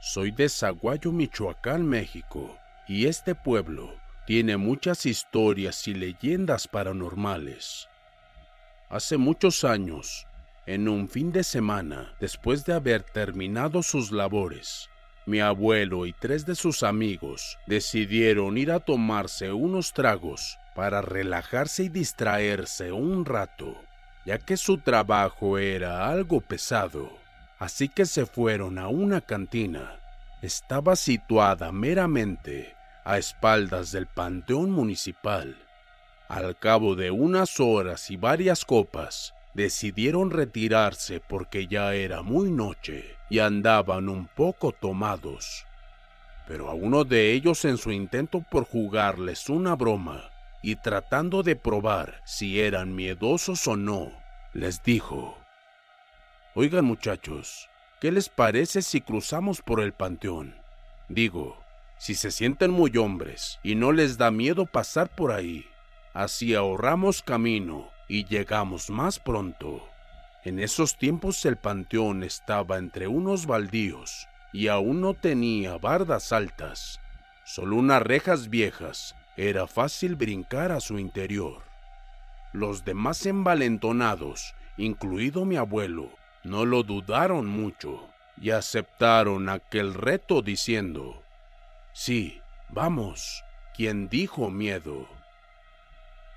Soy de Zaguayo, Michoacán, México, y este pueblo tiene muchas historias y leyendas paranormales. Hace muchos años, en un fin de semana, después de haber terminado sus labores, mi abuelo y tres de sus amigos decidieron ir a tomarse unos tragos para relajarse y distraerse un rato, ya que su trabajo era algo pesado. Así que se fueron a una cantina. Estaba situada meramente a espaldas del Panteón Municipal. Al cabo de unas horas y varias copas, decidieron retirarse porque ya era muy noche y andaban un poco tomados. Pero a uno de ellos en su intento por jugarles una broma y tratando de probar si eran miedosos o no, les dijo, Oigan muchachos, ¿qué les parece si cruzamos por el panteón? Digo, si se sienten muy hombres y no les da miedo pasar por ahí, así ahorramos camino y llegamos más pronto. En esos tiempos el panteón estaba entre unos baldíos y aún no tenía bardas altas, solo unas rejas viejas. Era fácil brincar a su interior. Los demás envalentonados, incluido mi abuelo, no lo dudaron mucho y aceptaron aquel reto diciendo, Sí, vamos, quien dijo miedo.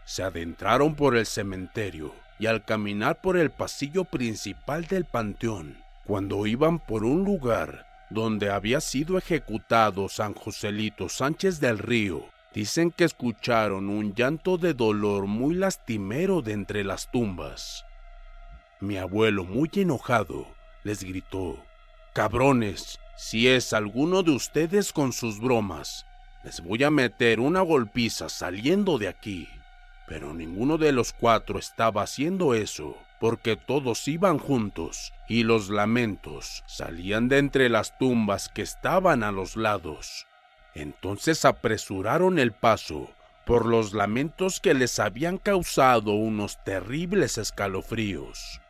Se adentraron por el cementerio y al caminar por el pasillo principal del panteón, cuando iban por un lugar donde había sido ejecutado San Joselito Sánchez del Río, dicen que escucharon un llanto de dolor muy lastimero de entre las tumbas. Mi abuelo, muy enojado, les gritó, Cabrones, si es alguno de ustedes con sus bromas, les voy a meter una golpiza saliendo de aquí. Pero ninguno de los cuatro estaba haciendo eso, porque todos iban juntos y los lamentos salían de entre las tumbas que estaban a los lados. Entonces apresuraron el paso por los lamentos que les habían causado unos terribles escalofríos.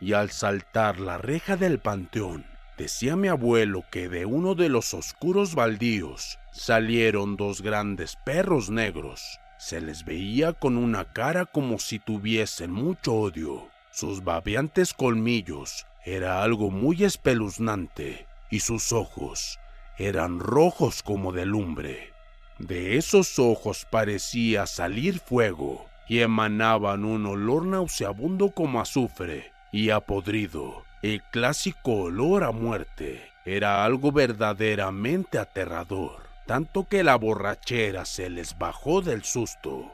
Y al saltar la reja del panteón, decía mi abuelo que de uno de los oscuros baldíos salieron dos grandes perros negros. Se les veía con una cara como si tuviesen mucho odio. Sus babeantes colmillos era algo muy espeluznante y sus ojos eran rojos como de lumbre. De esos ojos parecía salir fuego y emanaban un olor nauseabundo como azufre y apodrido. El clásico olor a muerte era algo verdaderamente aterrador, tanto que la borrachera se les bajó del susto.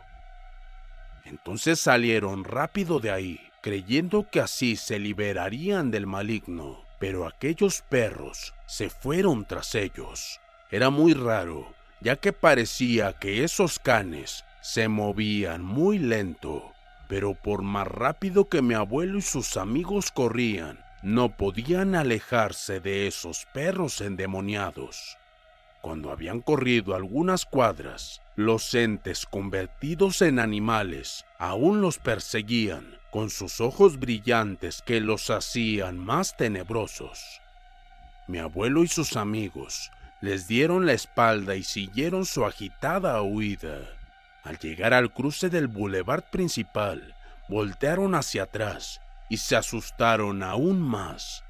Entonces salieron rápido de ahí, creyendo que así se liberarían del maligno, pero aquellos perros se fueron tras ellos. Era muy raro, ya que parecía que esos canes se movían muy lento, pero por más rápido que mi abuelo y sus amigos corrían, no podían alejarse de esos perros endemoniados. Cuando habían corrido algunas cuadras, los entes convertidos en animales aún los perseguían con sus ojos brillantes que los hacían más tenebrosos. Mi abuelo y sus amigos les dieron la espalda y siguieron su agitada huida. Al llegar al cruce del boulevard principal, voltearon hacia atrás y se asustaron aún más,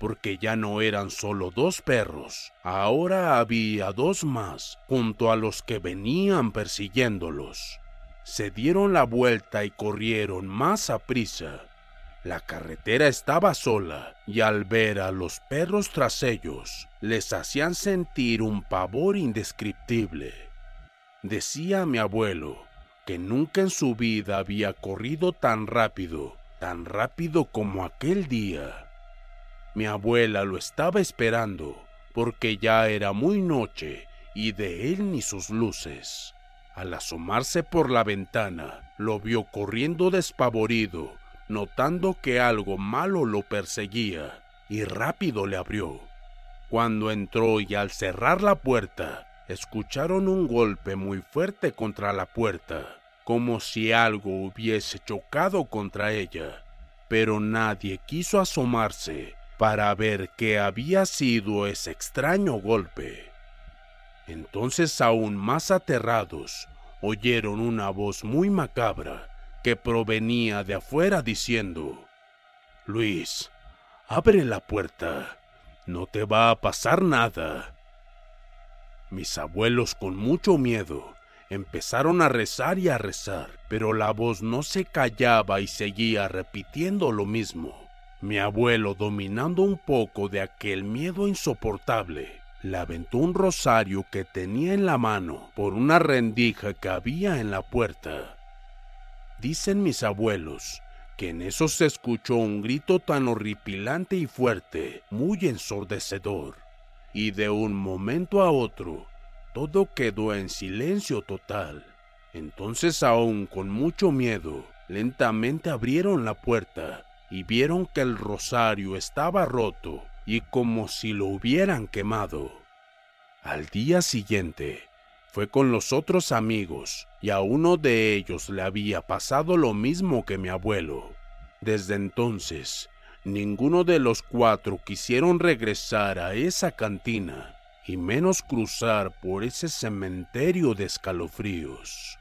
porque ya no eran solo dos perros, ahora había dos más junto a los que venían persiguiéndolos. Se dieron la vuelta y corrieron más a prisa. La carretera estaba sola y al ver a los perros tras ellos les hacían sentir un pavor indescriptible. Decía mi abuelo que nunca en su vida había corrido tan rápido, tan rápido como aquel día. Mi abuela lo estaba esperando porque ya era muy noche y de él ni sus luces. Al asomarse por la ventana, lo vio corriendo despavorido notando que algo malo lo perseguía, y rápido le abrió. Cuando entró y al cerrar la puerta, escucharon un golpe muy fuerte contra la puerta, como si algo hubiese chocado contra ella, pero nadie quiso asomarse para ver qué había sido ese extraño golpe. Entonces, aún más aterrados, oyeron una voz muy macabra que provenía de afuera diciendo, Luis, abre la puerta, no te va a pasar nada. Mis abuelos con mucho miedo empezaron a rezar y a rezar, pero la voz no se callaba y seguía repitiendo lo mismo. Mi abuelo, dominando un poco de aquel miedo insoportable, le aventó un rosario que tenía en la mano por una rendija que había en la puerta. Dicen mis abuelos que en eso se escuchó un grito tan horripilante y fuerte, muy ensordecedor, y de un momento a otro todo quedó en silencio total. Entonces aún con mucho miedo, lentamente abrieron la puerta y vieron que el rosario estaba roto y como si lo hubieran quemado. Al día siguiente, fue con los otros amigos y a uno de ellos le había pasado lo mismo que mi abuelo. Desde entonces, ninguno de los cuatro quisieron regresar a esa cantina y menos cruzar por ese cementerio de escalofríos.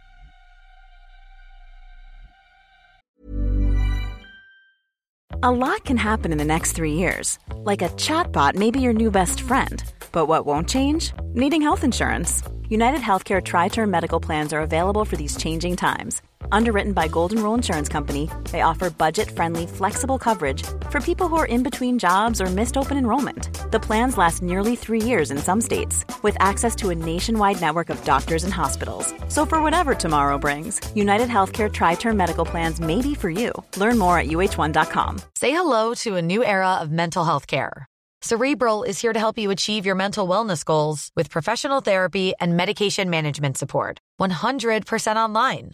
A lot can happen in the next three years. Like a chatbot may be your new best friend. But what won't change? Needing health insurance. United Healthcare Tri Term Medical Plans are available for these changing times. Underwritten by Golden Rule Insurance Company, they offer budget friendly, flexible coverage for people who are in between jobs or missed open enrollment. The plans last nearly three years in some states, with access to a nationwide network of doctors and hospitals. So, for whatever tomorrow brings, United Healthcare Tri Term Medical Plans may be for you. Learn more at uh1.com. Say hello to a new era of mental health care. Cerebral is here to help you achieve your mental wellness goals with professional therapy and medication management support. 100% online.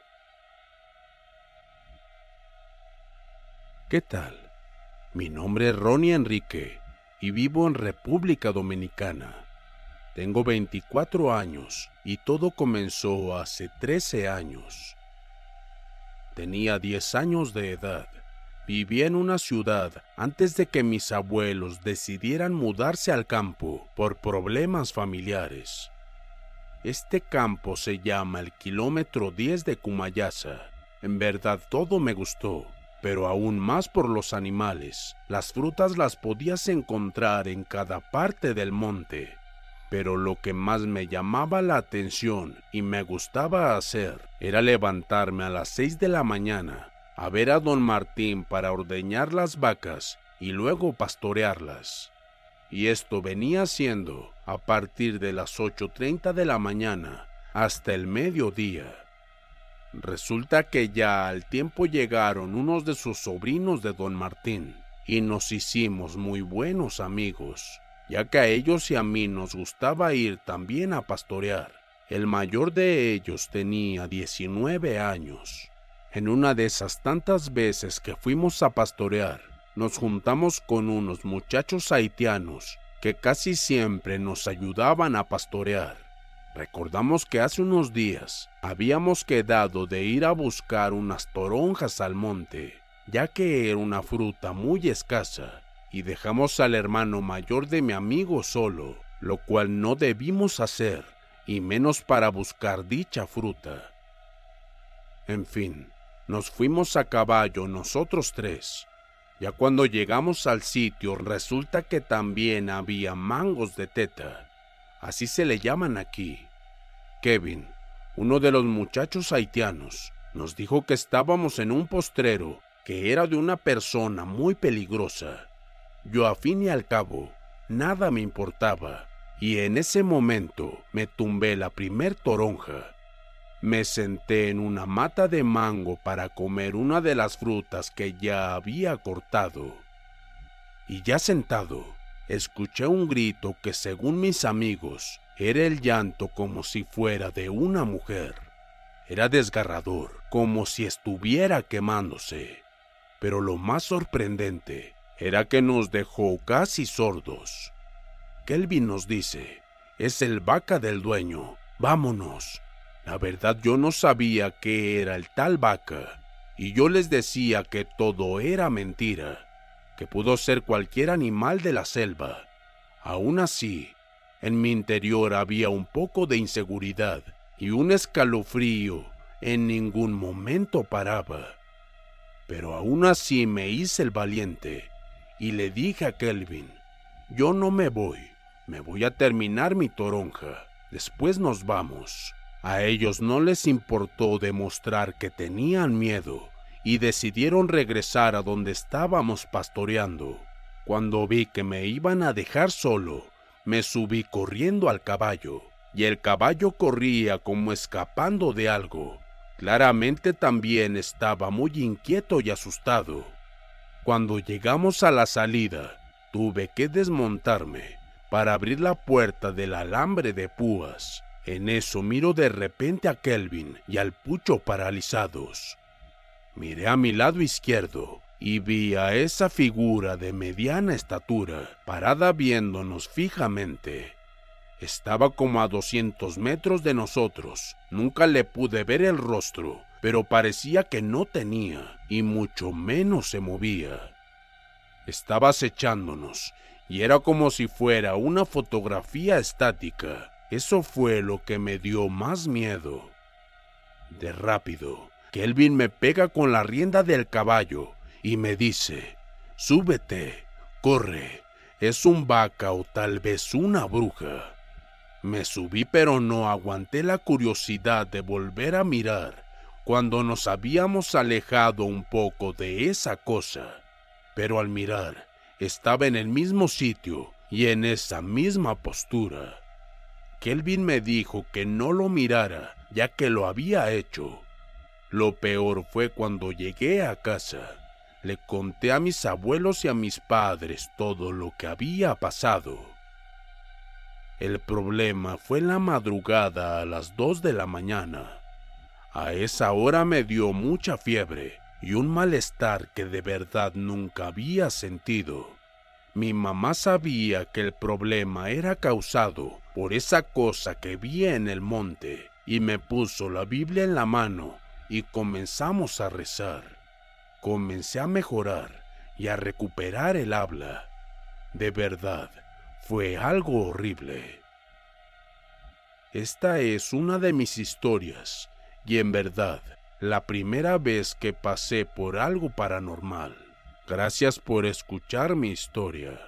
¿Qué tal? Mi nombre es Ronnie Enrique y vivo en República Dominicana. Tengo 24 años y todo comenzó hace 13 años. Tenía 10 años de edad. Vivía en una ciudad antes de que mis abuelos decidieran mudarse al campo por problemas familiares. Este campo se llama el kilómetro 10 de Cumayasa. En verdad todo me gustó, pero aún más por los animales. Las frutas las podías encontrar en cada parte del monte. Pero lo que más me llamaba la atención y me gustaba hacer era levantarme a las 6 de la mañana a ver a don Martín para ordeñar las vacas y luego pastorearlas. Y esto venía siendo a partir de las 8.30 de la mañana hasta el mediodía. Resulta que ya al tiempo llegaron unos de sus sobrinos de don Martín y nos hicimos muy buenos amigos, ya que a ellos y a mí nos gustaba ir también a pastorear. El mayor de ellos tenía 19 años. En una de esas tantas veces que fuimos a pastorear, nos juntamos con unos muchachos haitianos que casi siempre nos ayudaban a pastorear. Recordamos que hace unos días habíamos quedado de ir a buscar unas toronjas al monte, ya que era una fruta muy escasa, y dejamos al hermano mayor de mi amigo solo, lo cual no debimos hacer, y menos para buscar dicha fruta. En fin, nos fuimos a caballo nosotros tres. Ya cuando llegamos al sitio resulta que también había mangos de teta así se le llaman aquí. Kevin, uno de los muchachos haitianos, nos dijo que estábamos en un postrero que era de una persona muy peligrosa. Yo a fin y al cabo, nada me importaba, y en ese momento me tumbé la primer toronja. Me senté en una mata de mango para comer una de las frutas que ya había cortado. Y ya sentado, escuché un grito que según mis amigos era el llanto como si fuera de una mujer. Era desgarrador, como si estuviera quemándose. Pero lo más sorprendente era que nos dejó casi sordos. Kelvin nos dice, es el vaca del dueño, vámonos. La verdad yo no sabía qué era el tal vaca, y yo les decía que todo era mentira que pudo ser cualquier animal de la selva. Aún así, en mi interior había un poco de inseguridad y un escalofrío en ningún momento paraba. Pero aún así me hice el valiente y le dije a Kelvin, yo no me voy, me voy a terminar mi toronja, después nos vamos. A ellos no les importó demostrar que tenían miedo y decidieron regresar a donde estábamos pastoreando. Cuando vi que me iban a dejar solo, me subí corriendo al caballo, y el caballo corría como escapando de algo. Claramente también estaba muy inquieto y asustado. Cuando llegamos a la salida, tuve que desmontarme para abrir la puerta del alambre de púas. En eso miro de repente a Kelvin y al pucho paralizados. Miré a mi lado izquierdo y vi a esa figura de mediana estatura parada viéndonos fijamente. Estaba como a 200 metros de nosotros. Nunca le pude ver el rostro, pero parecía que no tenía, y mucho menos se movía. Estaba acechándonos, y era como si fuera una fotografía estática. Eso fue lo que me dio más miedo. De rápido, Kelvin me pega con la rienda del caballo y me dice, súbete, corre, es un vaca o tal vez una bruja. Me subí pero no aguanté la curiosidad de volver a mirar cuando nos habíamos alejado un poco de esa cosa. Pero al mirar, estaba en el mismo sitio y en esa misma postura. Kelvin me dijo que no lo mirara ya que lo había hecho lo peor fue cuando llegué a casa. Le conté a mis abuelos y a mis padres todo lo que había pasado. El problema fue la madrugada a las 2 de la mañana. A esa hora me dio mucha fiebre y un malestar que de verdad nunca había sentido. Mi mamá sabía que el problema era causado por esa cosa que vi en el monte y me puso la Biblia en la mano y comenzamos a rezar. Comencé a mejorar y a recuperar el habla. De verdad, fue algo horrible. Esta es una de mis historias y en verdad la primera vez que pasé por algo paranormal. Gracias por escuchar mi historia.